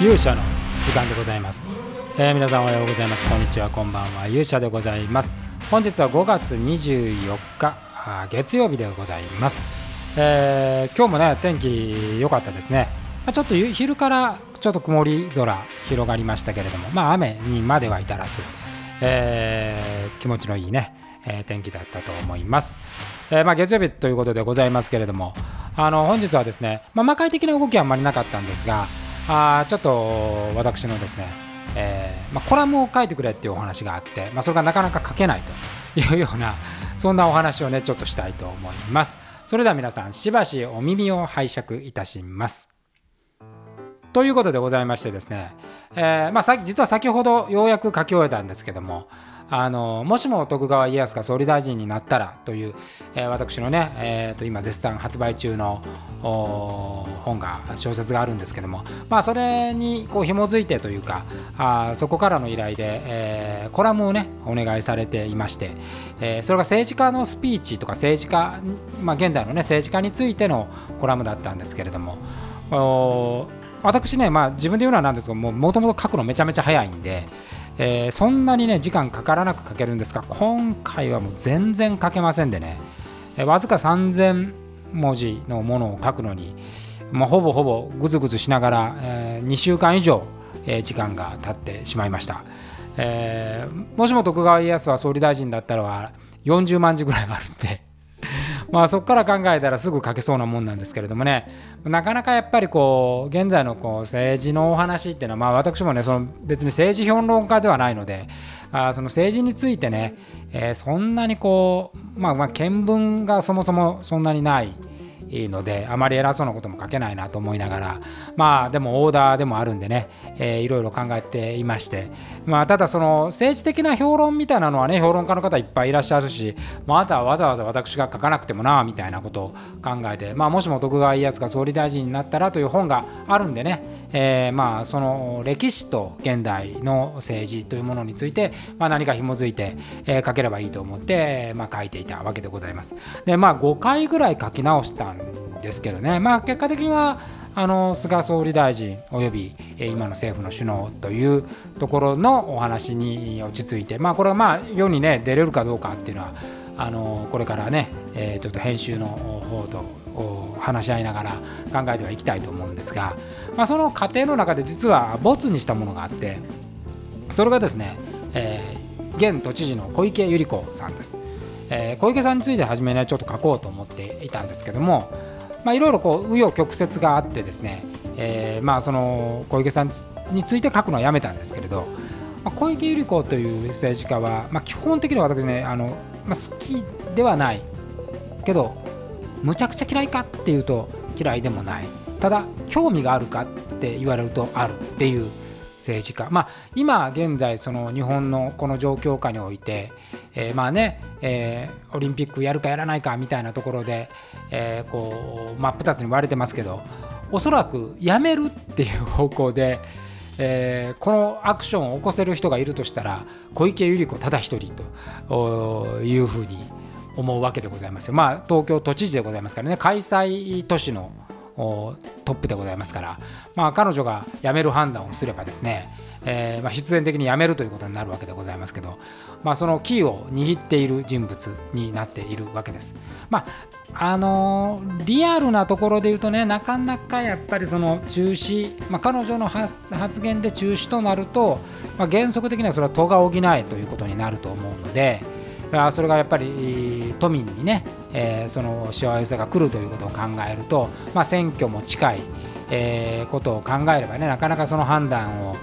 勇者の時間でございます、えー、皆さんおはようございます。こんにちは。こんばんは。勇者でございます。本日は5月24日月曜日でございます、えー、今日もね天気良かったですね。まちょっと昼からちょっと曇り空広がりましたけれどもまあ雨にまでは至らず、えー、気持ちのいいね、えー、天気だったと思います、え、まあ、月曜日ということでございますけれどもあの本日はですね、まあ、魔界的な動きはあんまりなかったんですがあちょっと私のですね、えー、まあ、コラムを書いてくれっていうお話があって、まあ、それがなかなか書けないと。いうようなそんなお話をねちょっとしたいと思います。それでは皆さんしばしお耳を拝借いたします。ということでございましてですね、えー、まあ、実は先ほどようやく書き終えたんですけどもあのもしも徳川家康が総理大臣になったらという、えー、私のね、えー、と今絶賛発売中の本が小説があるんですけども、まあ、それにこう紐づいてというかあそこからの依頼で、えー、コラムをねお願いされていまして、えー、それが政治家のスピーチとか政治家、まあ、現代のね政治家についてのコラムだったんですけれども私ね、まあ、自分で言うのはなんですけどもともと書くのめちゃめちゃ早いんで、えー、そんなにね時間かからなく書けるんですが今回はもう全然書けませんでね、えー、わずか3000文字のものを書くのに、まあ、ほぼほぼぐずぐずしながら、えー、2週間以上、えー、時間が経ってしまいました、えー、もしも徳川家康は総理大臣だったら40万字ぐらいあるんでまあそこから考えたらすぐ書けそうなもんなんですけれどもね。なかなかやっぱりこう現在のこう政治のお話っていうのはまあ私もねその別に政治評論家ではないのであその政治についてね、えー、そんなにこうまあまあ見聞がそもそもそんなにない。いのであまり偉そうなことも書けないなと思いながらまあでもオーダーでもあるんでね、えー、いろいろ考えていましてまあただその政治的な評論みたいなのはね評論家の方いっぱいいらっしゃるしまあとはわざわざ私が書かなくてもなみたいなことを考えてまあもしも徳川家康が総理大臣になったらという本があるんでねえー、まあその歴史と現代の政治というものについて、まあ、何か紐づいて、えー、書ければいいと思って、まあ、書いていたわけでございます。でまあ5回ぐらい書き直したんですけどねまあ結果的にはあの菅総理大臣および今の政府の首脳というところのお話に落ち着いてまあこれはまあ世にね出れるかどうかっていうのはあのこれからね、えー、ちょっと編集の方とこう話し合いながら考えてはいきたいと思うんですが、まあ、その過程の中で実は没にしたものがあってそれがですね、えー、現都知事の小池百合子さんです、えー、小池さんについて初めねちょっと書こうと思っていたんですけどもいろいろ紆余曲折があってですね、えー、まあその小池さんについて書くのはやめたんですけれど、ま、小池百合子という政治家は、まあ、基本的には私ねあの、まあ、好きではないけどむちゃくちゃ嫌いかっていうと嫌いでもない。ただ興味があるかって言われるとあるっていう政治家。まあ今現在その日本のこの状況下において、えー、まあね、えー、オリンピックやるかやらないかみたいなところで、えー、こう真っ二つに割れてますけどおそらくやめるっていう方向で、えー、このアクションを起こせる人がいるとしたら小池百合子ただ一人というふうに思うわけでございますよ。まあ、東京都知事でございますからね、開催都市のトップでございますから、まあ、彼女が辞める判断をすればですね、えー、まあ、必然的に辞めるということになるわけでございますけど、まあ、そのキーを握っている人物になっているわけです。まああのー、リアルなところで言うとねなかなかやっぱりその中止、まあ、彼女の発言で中止となると、ま、原則的にはそれは都が補えということになると思うので。それがやっぱり都民にね、えー、そのしわ寄せが来るということを考えると、まあ、選挙も近い、えー、ことを考えればねなかなかその判断を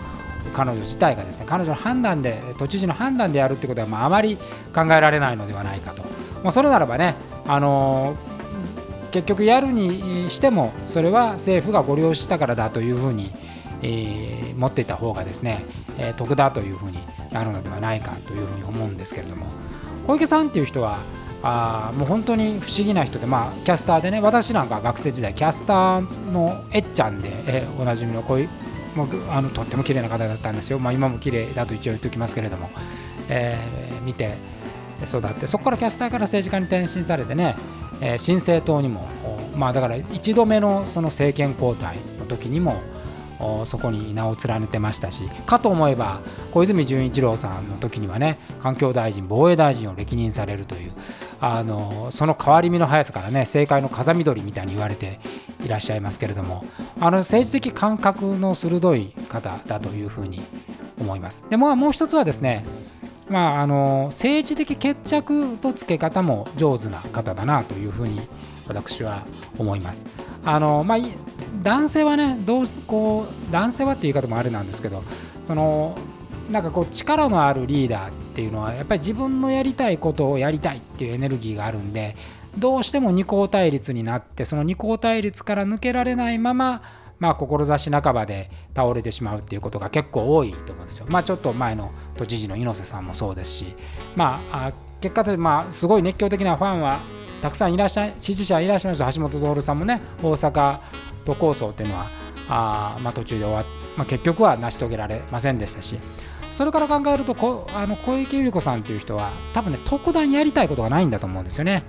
彼女自体がですね彼女の判断で都知事の判断でやるってことは、まあ、あまり考えられないのではないかと、まあ、それならばね、あのー、結局やるにしてもそれは政府がご了承したからだというふうに、えー、持っていた方がですね、えー、得だというふうになるのではないかというふうに思うんですけれども。小池さんっていう人はあもう本当に不思議な人で、まあ、キャスターでね私なんか学生時代キャスターのえっちゃんで、え、おなじみのこういうもうあのとっても綺麗な方だったんですよ、まあ、今も綺麗だと一応言っておきますけれども、えー、見て育ってそこからキャスターから政治家に転身されてね、えー、新政党にもまあだから1度目のその政権交代の時にもそこに名を連ねてましたしかと思えば小泉純一郎さんの時にはね環境大臣防衛大臣を歴任されるというあのその変わり身の速さからね政界の風見鶏みたいに言われていらっしゃいますけれどもあの政治的感覚の鋭い方だというふうに思います。でももう一つはですねまあ、あの政治的決着とつけ方も上手な方だなというふうに私は思います。あのまあ、男性はねどうこう男性はっていう言い方もあれなんですけどそのなんかこう力のあるリーダーっていうのはやっぱり自分のやりたいことをやりたいっていうエネルギーがあるんでどうしても二項対立になってその二項対立から抜けられないまままあ、志半ばで倒れてしまうっていうことが結構多いと思うんですよ。まあ、ちょっと前の都知事の猪瀬さんもそうですし、まあ、結果としてまあすごい熱狂的なファンはたくさんいらっしゃい支持者いらっしゃいます橋本徹さんもね大阪都構想っていうのはあ、まあ、途中で終わっ、まあ、結局は成し遂げられませんでしたし。それから考えるとこあの小池百合子さんっていう人は多分ね特段やりたいことがないんだと思うんですよね。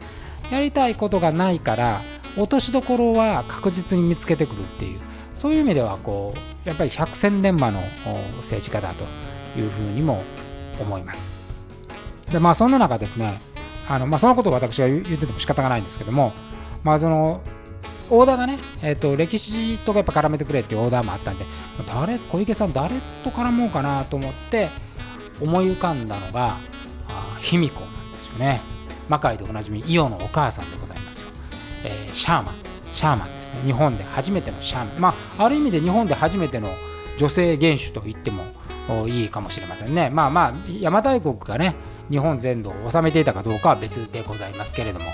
やりたいことがないから落としどころは確実に見つけてくるっていうそういう意味ではこうやっぱり百戦錬磨の政治家だというふうにも思います。でまあそんな中ですねあの、まあ、そのことを私が言ってても仕方がないんですけども、まあ、そのオーダーがね、えーと、歴史とかやっぱ絡めてくれっていうオーダーもあったんで誰小池さん誰と絡もうかなと思って思い浮かんだのが卑弥呼なんですよね。魔界でおなじみ伊代のお母さんでございますよ、えー、シャーマン。シャーマンですね。日本で初めてのシャーマン。まあある意味で日本で初めての女性元首と言ってもいいかもしれませんね。まあまあ邪馬台国がね日本全土を治めていたかどうかは別でございますけれども、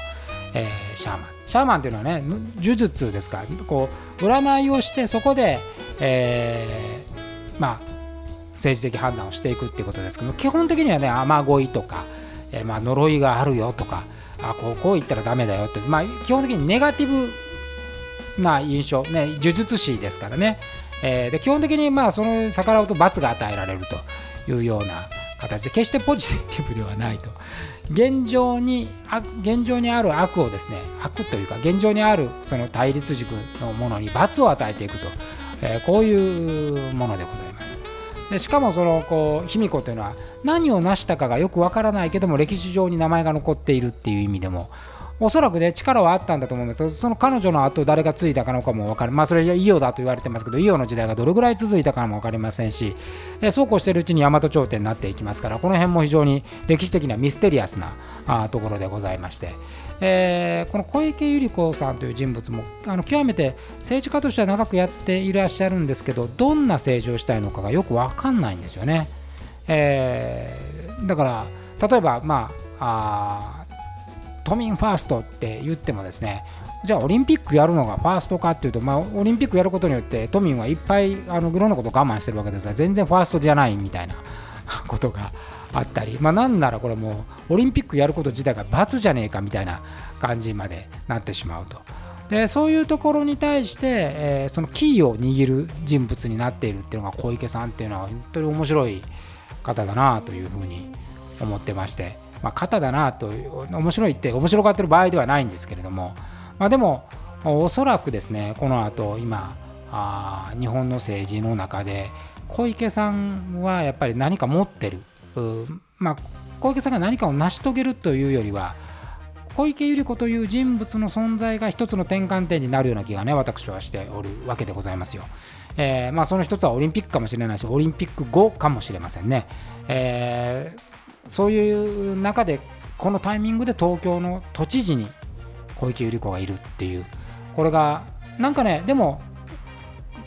えー、シャーマン。シャーマンというのはね呪術ですか。こう占いをしてそこで、えー、まあ政治的判断をしていくっていうことですけど基本的にはね雨乞いとか、えー、まあ呪いがあるよとかあこうこう言ったらダメだよって、まあ、基本的にネガティブな印象、ね、呪術師ですからね、えー、で基本的にまあその逆らうと罰が与えられるというような形で決してポジティブではないと。現状に現状にある悪をですね悪というか現状にあるその対立軸のものに罰を与えていくと、えー、こういうものでございます。でしかもそのこう卑弥呼というのは何を成したかがよくわからないけども歴史上に名前が残っているっていう意味でもおそらくね力はあったんだと思います。その彼女の後誰がついたかのかも分かる。まあそれはイオだと言われてますけどイオの時代がどれぐらい続いたかも分かりませんし、えそうこうしているうちに大和朝廷になっていきますからこの辺も非常に歴史的なミステリアスなあところでございまして、えー、この小池百合子さんという人物もあの極めて政治家としては長くやっていらっしゃるんですけどどんな政治をしたいのかがよく分かんないんですよね。えー、だから例えばまああ都民ファーストって言ってもですねじゃあオリンピックやるのがファーストかっていうと、まあ、オリンピックやることによって都民はいっぱいあのいろんなこと我慢してるわけですが全然ファーストじゃないみたいな ことがあったり、まあ、なんならこれもうオリンピックやること自体が罰じゃねえかみたいな感じまでなってしまうと。でそういうところに対して、えー、そのキーを握る人物になっているっていうのが小池さんっていうのは本当に面白い方だなというふうに思ってまして。まあ、肩だなと面白いって面白がってる場合ではないんですけれども、まあ、でもおそらくですねこの後今あ日本の政治の中で小池さんはやっぱり何か持ってるまあ、小池さんが何かを成し遂げるというよりは小池百合子という人物の存在が一つの転換点になるような気がね私はしておるわけでございますよ。えー、まあ、その一つはオリンピックかもしれないしオリンピック後かもしれませんね。えーそういう中でこのタイミングで東京の都知事に小池百合子がいるっていうこれがなんかねでも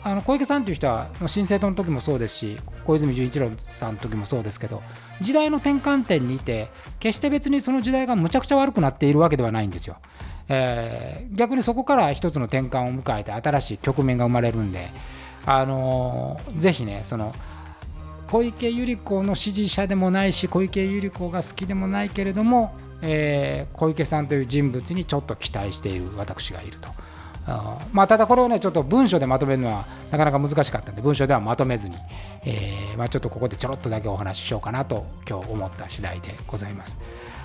あの小池さんっていう人は新政党の時もそうですし小泉純一郎さんの時もそうですけど時代の転換点にいて決して別にその時代がむちゃくちゃ悪くなっているわけではないんですよ。えー、逆にそこから一つの転換を迎えて新しい局面が生まれるんで、あのー、ぜひねその小池百合子の支持者でもないし小池百合子が好きでもないけれども、えー、小池さんという人物にちょっと期待している私がいると。まあ、ただこれをねちょっと文章でまとめるのはなかなか難しかったんで文章ではまとめずに、え、まあ、ちょっとここでちょろっとだけお話ししようかなと今日思った次第でございます。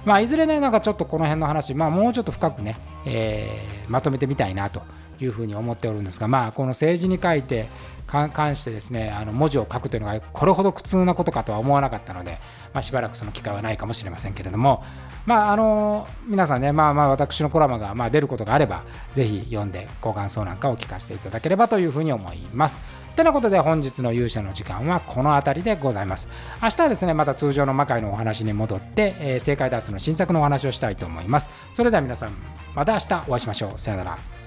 まあ、いずれねなんかちょっとこの辺の話、まあ、もうちょっと深くね、えー、まとめてみたいなというふうに思っておるんですが、まあ、この政治に書いて関してですねあの文字を書くというのがこれほど苦痛なことかとは思わなかったので、まあ、しばらくその機会はないかもしれませんけれども、まあ、あの皆さんね、まあ、まあ私のコラムがまあ出ることがあればぜひ読んでご感想なんかを聞かせていただければというふうに思います。てなことで本日の勇者の時間はこの辺りでございます。明日はですねまた通常の魔界のお話に戻って、えー、正解ダースの新作のお話をしたいと思います。それでは皆さんまた明日お会いしましょう。さよなら。